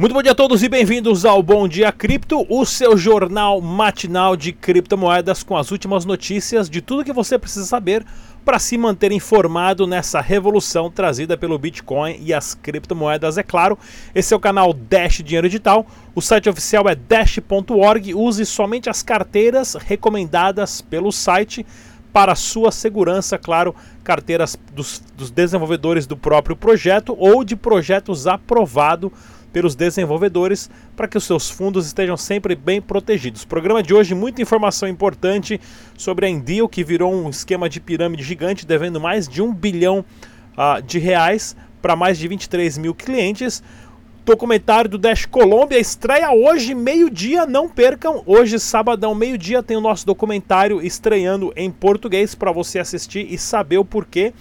Muito bom dia a todos e bem-vindos ao Bom Dia Cripto, o seu jornal matinal de criptomoedas com as últimas notícias de tudo que você precisa saber para se manter informado nessa revolução trazida pelo Bitcoin e as criptomoedas, é claro. Esse é o canal Dash Dinheiro Digital. O site oficial é dash.org. Use somente as carteiras recomendadas pelo site para sua segurança, claro, carteiras dos, dos desenvolvedores do próprio projeto ou de projetos aprovados pelos desenvolvedores para que os seus fundos estejam sempre bem protegidos. Programa de hoje, muita informação importante sobre a Endeal, que virou um esquema de pirâmide gigante, devendo mais de um bilhão uh, de reais para mais de 23 mil clientes. Documentário do Dash Colômbia estreia hoje, meio-dia, não percam. Hoje, sabadão, meio-dia, tem o nosso documentário estreando em português para você assistir e saber o porquê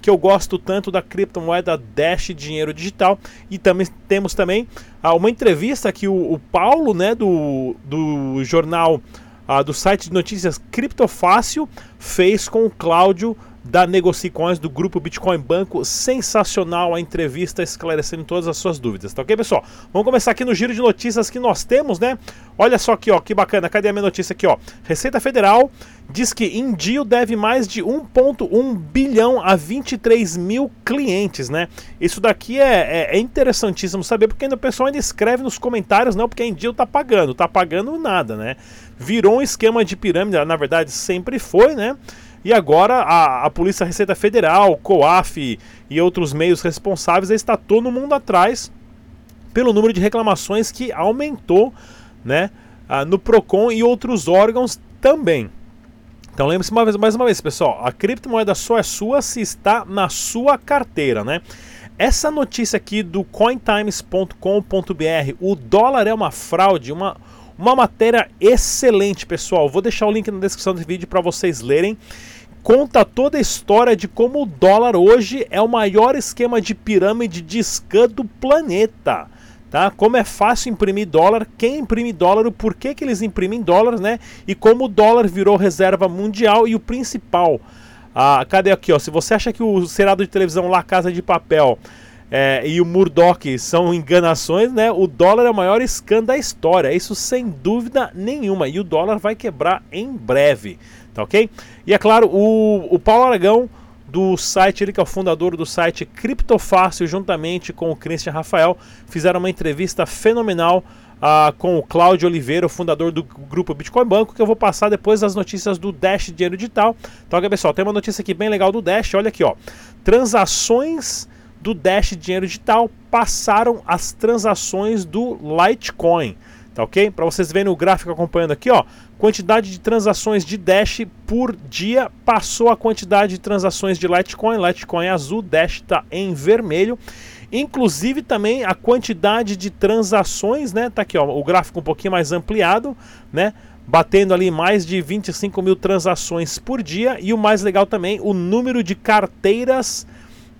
que eu gosto tanto da criptomoeda Dash Dinheiro Digital. E também temos também ah, uma entrevista que o, o, Paulo, né, do, do jornal, ah, do site de notícias Criptofácil, fez com o Cláudio da Negocicoins do grupo Bitcoin Banco. Sensacional a entrevista esclarecendo todas as suas dúvidas, tá ok, pessoal? Vamos começar aqui no giro de notícias que nós temos, né? Olha só aqui, ó, que bacana. Cadê a minha notícia aqui, ó? Receita Federal diz que Indio deve mais de 1,1 bilhão a 23 mil clientes, né? Isso daqui é, é, é, interessantíssimo saber, porque ainda o pessoal ainda escreve nos comentários, não, porque a Indio tá pagando, tá pagando nada, né? Virou um esquema de pirâmide, na verdade sempre foi, né? E agora a, a Polícia Receita Federal, COAF e outros meios responsáveis está todo mundo atrás pelo número de reclamações que aumentou né, no PROCON e outros órgãos também. Então lembre-se mais, mais uma vez, pessoal, a criptomoeda só é sua se está na sua carteira, né? Essa notícia aqui do cointimes.com.br, o dólar é uma fraude, uma, uma matéria excelente, pessoal. Vou deixar o link na descrição do vídeo para vocês lerem. Conta toda a história de como o dólar hoje é o maior esquema de pirâmide de scan do planeta. Tá? Como é fácil imprimir dólar, quem imprime dólar, o porquê que eles imprimem dólares, né? E como o dólar virou reserva mundial e o principal. Ah, cadê aqui, ó? Se você acha que o seriado de televisão La Casa de Papel é, e o Murdoch são enganações, né? O dólar é o maior scam da história, isso sem dúvida nenhuma. E o dólar vai quebrar em breve, tá ok? E é claro, o, o Paulo Aragão do site, ele que é o fundador do site Criptofácil, juntamente com o Christian Rafael, fizeram uma entrevista fenomenal uh, com o Cláudio Oliveira, o fundador do grupo Bitcoin Banco, que eu vou passar depois das notícias do Dash Dinheiro Digital. Então, pessoal, tem uma notícia aqui bem legal do Dash, olha aqui, ó. Transações do Dash Dinheiro Digital passaram as transações do Litecoin. Tá ok? Para vocês verem o gráfico acompanhando aqui, ó, quantidade de transações de Dash por dia passou a quantidade de transações de Litecoin. Litecoin é azul, Dash está em vermelho. Inclusive também a quantidade de transações, né? Tá aqui, ó, o gráfico um pouquinho mais ampliado, né? Batendo ali mais de 25 mil transações por dia. E o mais legal também, o número de carteiras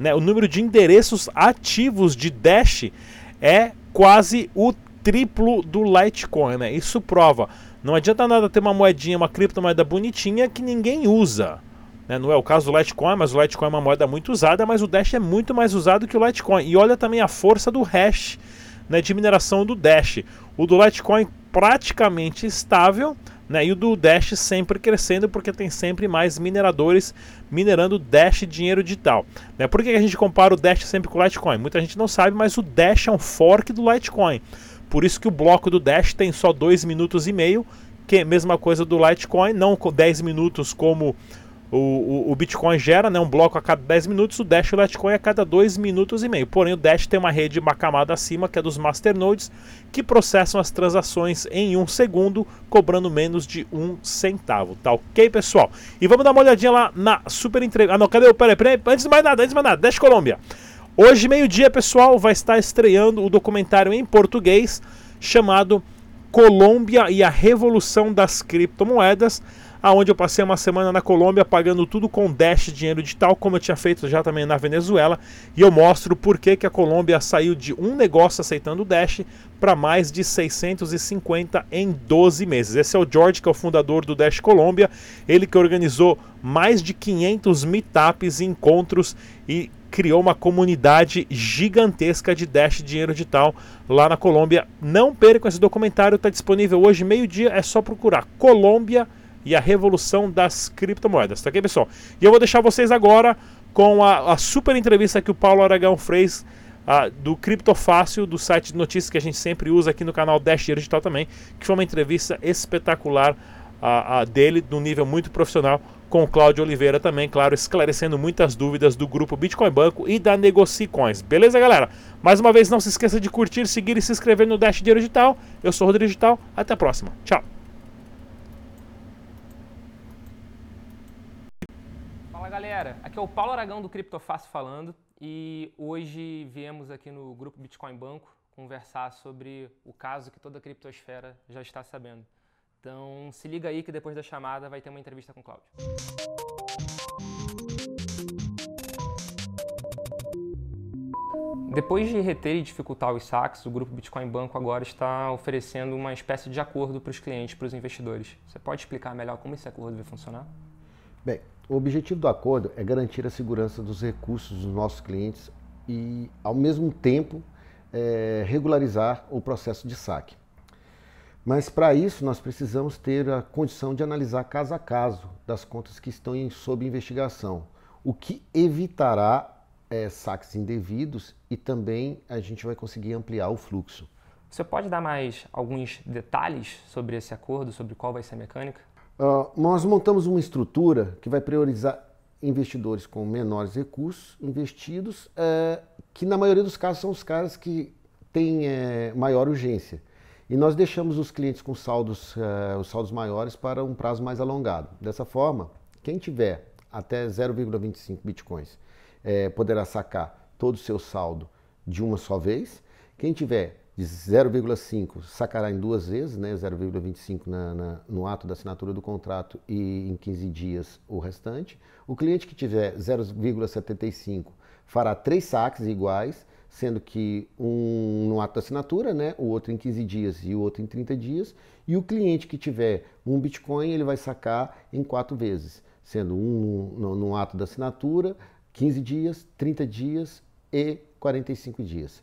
né, o número de endereços ativos de Dash é quase o triplo do Litecoin. Né? Isso prova. Não adianta nada ter uma moedinha, uma criptomoeda bonitinha que ninguém usa. Né? Não é o caso do Litecoin, mas o Litecoin é uma moeda muito usada, mas o Dash é muito mais usado que o Litecoin. E olha também a força do hash né, de mineração do Dash. O do Litecoin praticamente estável, né? E o do Dash sempre crescendo porque tem sempre mais mineradores minerando Dash dinheiro digital. Né? Por que a gente compara o Dash sempre com o Litecoin? Muita gente não sabe, mas o Dash é um fork do Litecoin. Por isso que o bloco do Dash tem só 2 minutos e meio, que é a mesma coisa do Litecoin, não com 10 minutos como o, o, o, Bitcoin gera né, um bloco a cada 10 minutos, o Dash e o Litecoin a cada 2 minutos e meio. Porém, o Dash tem uma rede, uma camada acima, que é dos masternodes, que processam as transações em um segundo, cobrando menos de um centavo. Tá ok, pessoal? E vamos dar uma olhadinha lá na super entrega. Ah, não, cadê o. Peraí, peraí, antes de mais nada, antes de mais nada, Dash Colômbia. Hoje, meio-dia, pessoal, vai estar estreando o documentário em português chamado Colômbia e a Revolução das Criptomoedas aonde eu passei uma semana na Colômbia pagando tudo com Dash dinheiro digital, como eu tinha feito já também na Venezuela, e eu mostro por que, que a Colômbia saiu de um negócio aceitando Dash para mais de 650 em 12 meses. Esse é o George, que é o fundador do Dash Colômbia, ele que organizou mais de 500 meetups e encontros e criou uma comunidade gigantesca de Dash Dinheiro Digital lá na Colômbia. Não percam esse documentário, está disponível hoje, meio-dia, é só procurar Colômbia e a revolução das criptomoedas, tá ok, pessoal? E eu vou deixar vocês agora com a, a super entrevista que o Paulo Aragão fez uh, do Criptofácil, do site de notícias que a gente sempre usa aqui no canal Dash Digital também, que foi uma entrevista espetacular uh, uh, dele, de um nível muito profissional, com o Cláudio Oliveira também, claro, esclarecendo muitas dúvidas do grupo Bitcoin Banco e da Negocicoins. Beleza, galera? Mais uma vez, não se esqueça de curtir, seguir e se inscrever no Dash Dinheiro Digital. Eu sou o Rodrigo Digital, até a próxima. Tchau. Galera, aqui é o Paulo Aragão do Criptofácil falando e hoje viemos aqui no grupo Bitcoin Banco conversar sobre o caso que toda a criptosfera já está sabendo. Então se liga aí que depois da chamada vai ter uma entrevista com o Cláudio. Depois de reter e dificultar os saques, o grupo Bitcoin Banco agora está oferecendo uma espécie de acordo para os clientes, para os investidores. Você pode explicar melhor como esse acordo vai funcionar? Bem, o objetivo do acordo é garantir a segurança dos recursos dos nossos clientes e, ao mesmo tempo, é, regularizar o processo de saque. Mas para isso nós precisamos ter a condição de analisar caso a caso das contas que estão em, sob investigação, o que evitará é, saques indevidos e também a gente vai conseguir ampliar o fluxo. Você pode dar mais alguns detalhes sobre esse acordo, sobre qual vai ser a mecânica? Uh, nós montamos uma estrutura que vai priorizar investidores com menores recursos investidos, uh, que na maioria dos casos são os caras que têm uh, maior urgência. E nós deixamos os clientes com saldos, uh, os saldos maiores para um prazo mais alongado. Dessa forma, quem tiver até 0,25 bitcoins poderá sacar todo o seu saldo de uma só vez. Quem tiver de 0,5 sacará em duas vezes, né, 0,25 no ato da assinatura do contrato e em 15 dias o restante. O cliente que tiver 0,75 fará três saques iguais sendo que um no ato da assinatura, né, o outro em 15 dias e o outro em 30 dias, e o cliente que tiver um Bitcoin, ele vai sacar em quatro vezes, sendo um no, no ato da assinatura, 15 dias, 30 dias e 45 dias.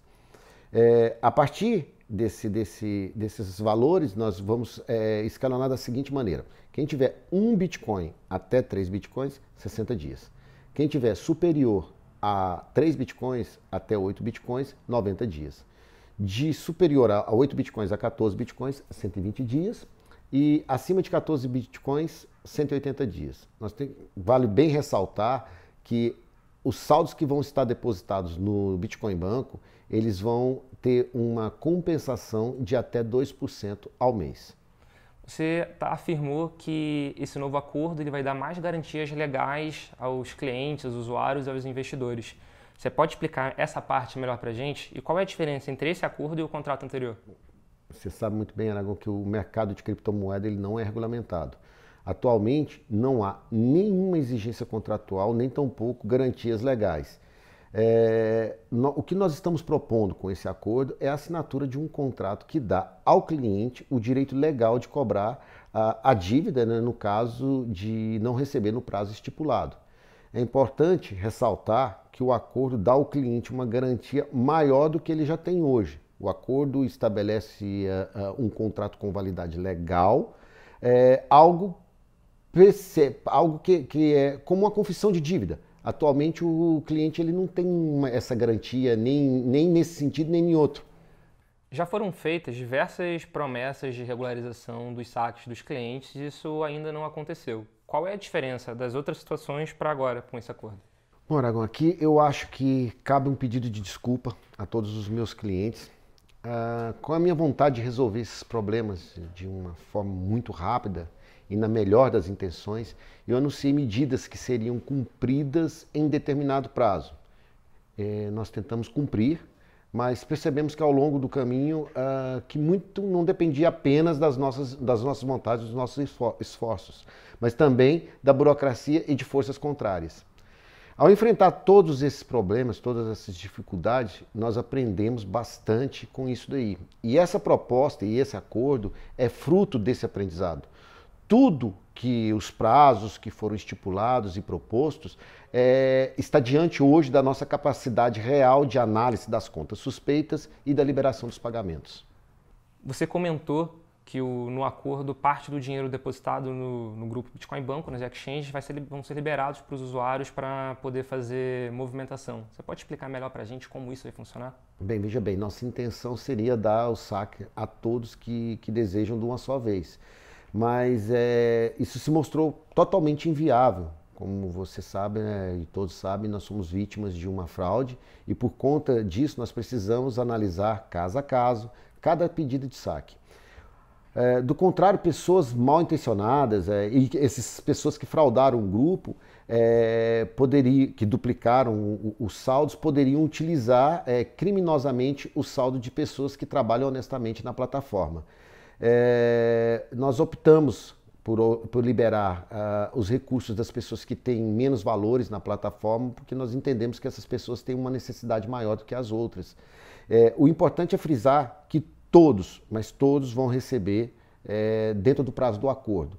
É, a partir desse, desse, desses valores, nós vamos é, escalonar da seguinte maneira: quem tiver um Bitcoin até 3 Bitcoins, 60 dias. Quem tiver superior a 3 bitcoins até 8 bitcoins, 90 dias. De superior a 8 bitcoins a 14 bitcoins, 120 dias. E acima de 14 bitcoins, 180 dias. Nós tem, vale bem ressaltar que os saldos que vão estar depositados no Bitcoin Banco, eles vão ter uma compensação de até 2% ao mês. Você tá, afirmou que esse novo acordo ele vai dar mais garantias legais aos clientes, aos usuários e aos investidores. Você pode explicar essa parte melhor para a gente? E qual é a diferença entre esse acordo e o contrato anterior? Você sabe muito bem, Aragão, que o mercado de criptomoeda ele não é regulamentado. Atualmente, não há nenhuma exigência contratual, nem tampouco garantias legais. É, no, o que nós estamos propondo com esse acordo é a assinatura de um contrato que dá ao cliente o direito legal de cobrar a, a dívida, né, no caso de não receber no prazo estipulado. É importante ressaltar que o acordo dá ao cliente uma garantia maior do que ele já tem hoje. O acordo estabelece uh, uh, um contrato com validade legal, é, algo, algo que, que é como uma confissão de dívida. Atualmente o cliente ele não tem uma, essa garantia nem, nem nesse sentido nem em outro. Já foram feitas diversas promessas de regularização dos saques dos clientes e isso ainda não aconteceu. Qual é a diferença das outras situações para agora com esse acordo? Bom, Aragão, aqui eu acho que cabe um pedido de desculpa a todos os meus clientes. Uh, com a minha vontade de resolver esses problemas de uma forma muito rápida, e na melhor das intenções, eu anunciei medidas que seriam cumpridas em determinado prazo. É, nós tentamos cumprir, mas percebemos que ao longo do caminho uh, que muito não dependia apenas das nossas, das nossas vontades, dos nossos esforços, mas também da burocracia e de forças contrárias. Ao enfrentar todos esses problemas, todas essas dificuldades, nós aprendemos bastante com isso daí. E essa proposta e esse acordo é fruto desse aprendizado. Tudo que os prazos que foram estipulados e propostos é, está diante hoje da nossa capacidade real de análise das contas suspeitas e da liberação dos pagamentos. Você comentou que o, no acordo parte do dinheiro depositado no, no grupo Bitcoin Banco, nas exchanges, vai ser, vão ser liberados para os usuários para poder fazer movimentação. Você pode explicar melhor para a gente como isso vai funcionar? Bem, veja bem, nossa intenção seria dar o saque a todos que, que desejam de uma só vez. Mas é, isso se mostrou totalmente inviável. Como você sabe, né, e todos sabem, nós somos vítimas de uma fraude e por conta disso nós precisamos analisar caso a caso cada pedido de saque. É, do contrário, pessoas mal intencionadas é, e essas pessoas que fraudaram o grupo, é, poderia, que duplicaram os saldos, poderiam utilizar é, criminosamente o saldo de pessoas que trabalham honestamente na plataforma. É, nós optamos por, por liberar uh, os recursos das pessoas que têm menos valores na plataforma, porque nós entendemos que essas pessoas têm uma necessidade maior do que as outras. É, o importante é frisar que Todos, mas todos vão receber é, dentro do prazo do acordo.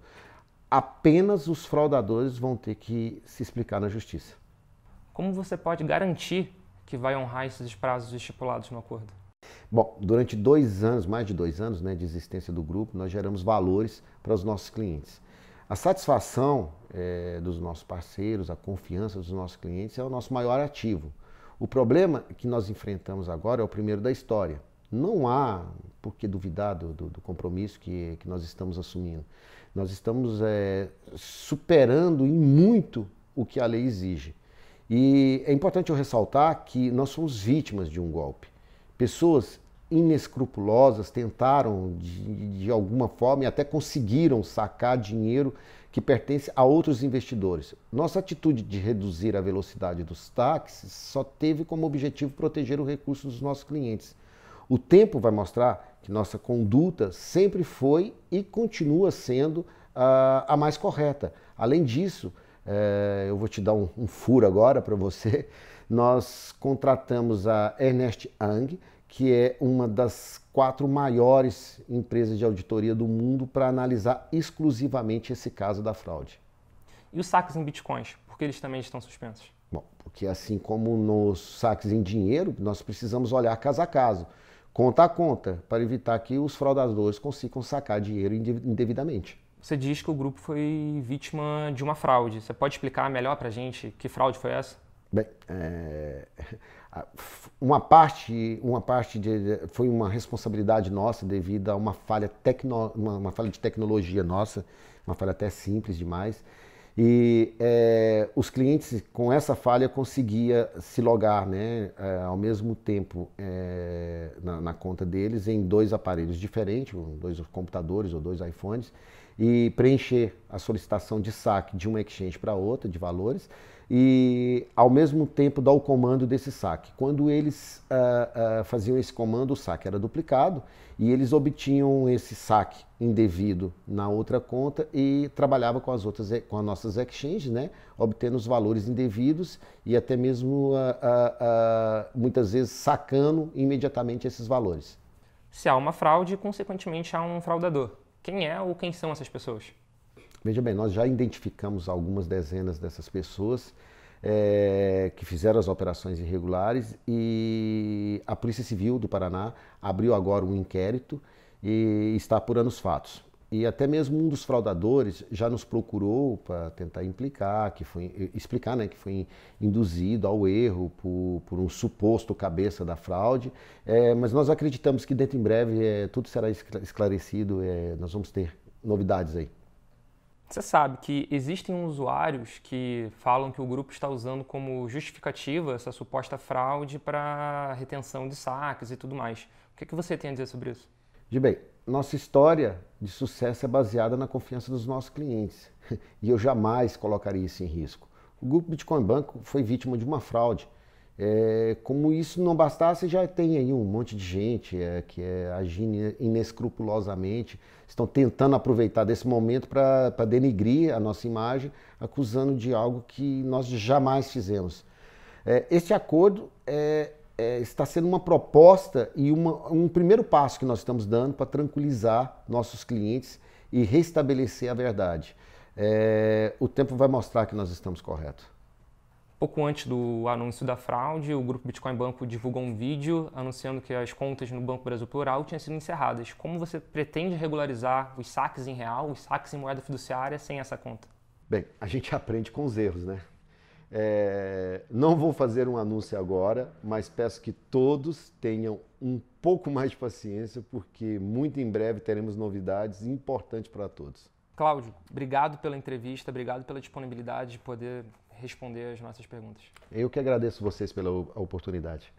Apenas os fraudadores vão ter que se explicar na justiça. Como você pode garantir que vai honrar esses prazos estipulados no acordo? Bom, durante dois anos, mais de dois anos né, de existência do grupo, nós geramos valores para os nossos clientes. A satisfação é, dos nossos parceiros, a confiança dos nossos clientes é o nosso maior ativo. O problema que nós enfrentamos agora é o primeiro da história. Não há por que duvidar do, do, do compromisso que, que nós estamos assumindo. Nós estamos é, superando em muito o que a lei exige. E é importante eu ressaltar que nós somos vítimas de um golpe. Pessoas inescrupulosas tentaram, de, de alguma forma, e até conseguiram sacar dinheiro que pertence a outros investidores. Nossa atitude de reduzir a velocidade dos táxis só teve como objetivo proteger o recurso dos nossos clientes. O tempo vai mostrar que nossa conduta sempre foi e continua sendo uh, a mais correta. Além disso, uh, eu vou te dar um, um furo agora para você. Nós contratamos a Ernest Ang, que é uma das quatro maiores empresas de auditoria do mundo para analisar exclusivamente esse caso da fraude. E os saques em bitcoins, por que eles também estão suspensos? Bom, porque assim como nos saques em dinheiro, nós precisamos olhar caso a caso conta a conta, para evitar que os fraudadores consigam sacar dinheiro indevidamente. Você diz que o grupo foi vítima de uma fraude. Você pode explicar melhor para a gente que fraude foi essa? Bem, é, uma parte, uma parte de, foi uma responsabilidade nossa devido a uma falha, tecno, uma, uma falha de tecnologia nossa, uma falha até simples demais. E é, os clientes com essa falha conseguia se logar né, é, ao mesmo tempo é, na, na, conta deles em dois aparelhos diferentes, dois computadores ou dois iPhones, e preencher a solicitação de saque de uma exchange para outra de valores e ao mesmo tempo dar o comando desse saque. Quando eles uh, uh, faziam esse comando, o saque era duplicado e eles obtinham esse saque indevido na outra conta e trabalhava com as outras, com as nossas exchanges, né, obtendo os valores indevidos e até mesmo uh, muitas vezes sacando imediatamente esses valores. Se há uma fraude, consequentemente há um fraudador. Quem é ou quem são essas pessoas? Veja bem, nós já identificamos algumas dezenas dessas pessoas é, que fizeram as operações irregulares e a Polícia Civil do Paraná abriu agora um inquérito e está apurando os fatos. E até mesmo um dos fraudadores já nos procurou para tentar implicar, que foi, explicar né, que foi induzido ao erro por, por um suposto cabeça da fraude. É, mas nós acreditamos que dentro em breve é, tudo será esclarecido, é, nós vamos ter novidades aí. Você sabe que existem usuários que falam que o grupo está usando como justificativa essa suposta fraude para retenção de saques e tudo mais. O que, é que você tem a dizer sobre isso? De bem, nossa história de sucesso é baseada na confiança dos nossos clientes e eu jamais colocaria isso em risco. O grupo Bitcoin Banco foi vítima de uma fraude É, como isso não bastasse, já tem aí um monte de gente é, que é agindo inescrupulosamente, estão tentando aproveitar desse momento para denigrir a nossa imagem, acusando de algo que nós jamais fizemos. É, este acordo é, é, está sendo uma proposta e uma, um primeiro passo que nós estamos dando para tranquilizar nossos clientes e restabelecer a verdade. É, o tempo vai mostrar que nós estamos corretos. Pouco antes do anúncio da fraude, o grupo Bitcoin Banco divulgou um vídeo anunciando que as contas no Banco Brasil Plural tinham sido encerradas. Como você pretende regularizar os saques em real, os saques em moeda fiduciária sem essa conta? Bem, a gente aprende com os erros, né? É, não vou fazer um anúncio agora, mas peço que todos tenham um pouco mais de paciência, porque muito em breve teremos novidades importantes para todos. Cláudio, obrigado pela entrevista, obrigado pela disponibilidade de poder responder as nossas perguntas. Eu que agradeço vocês pela oportunidade.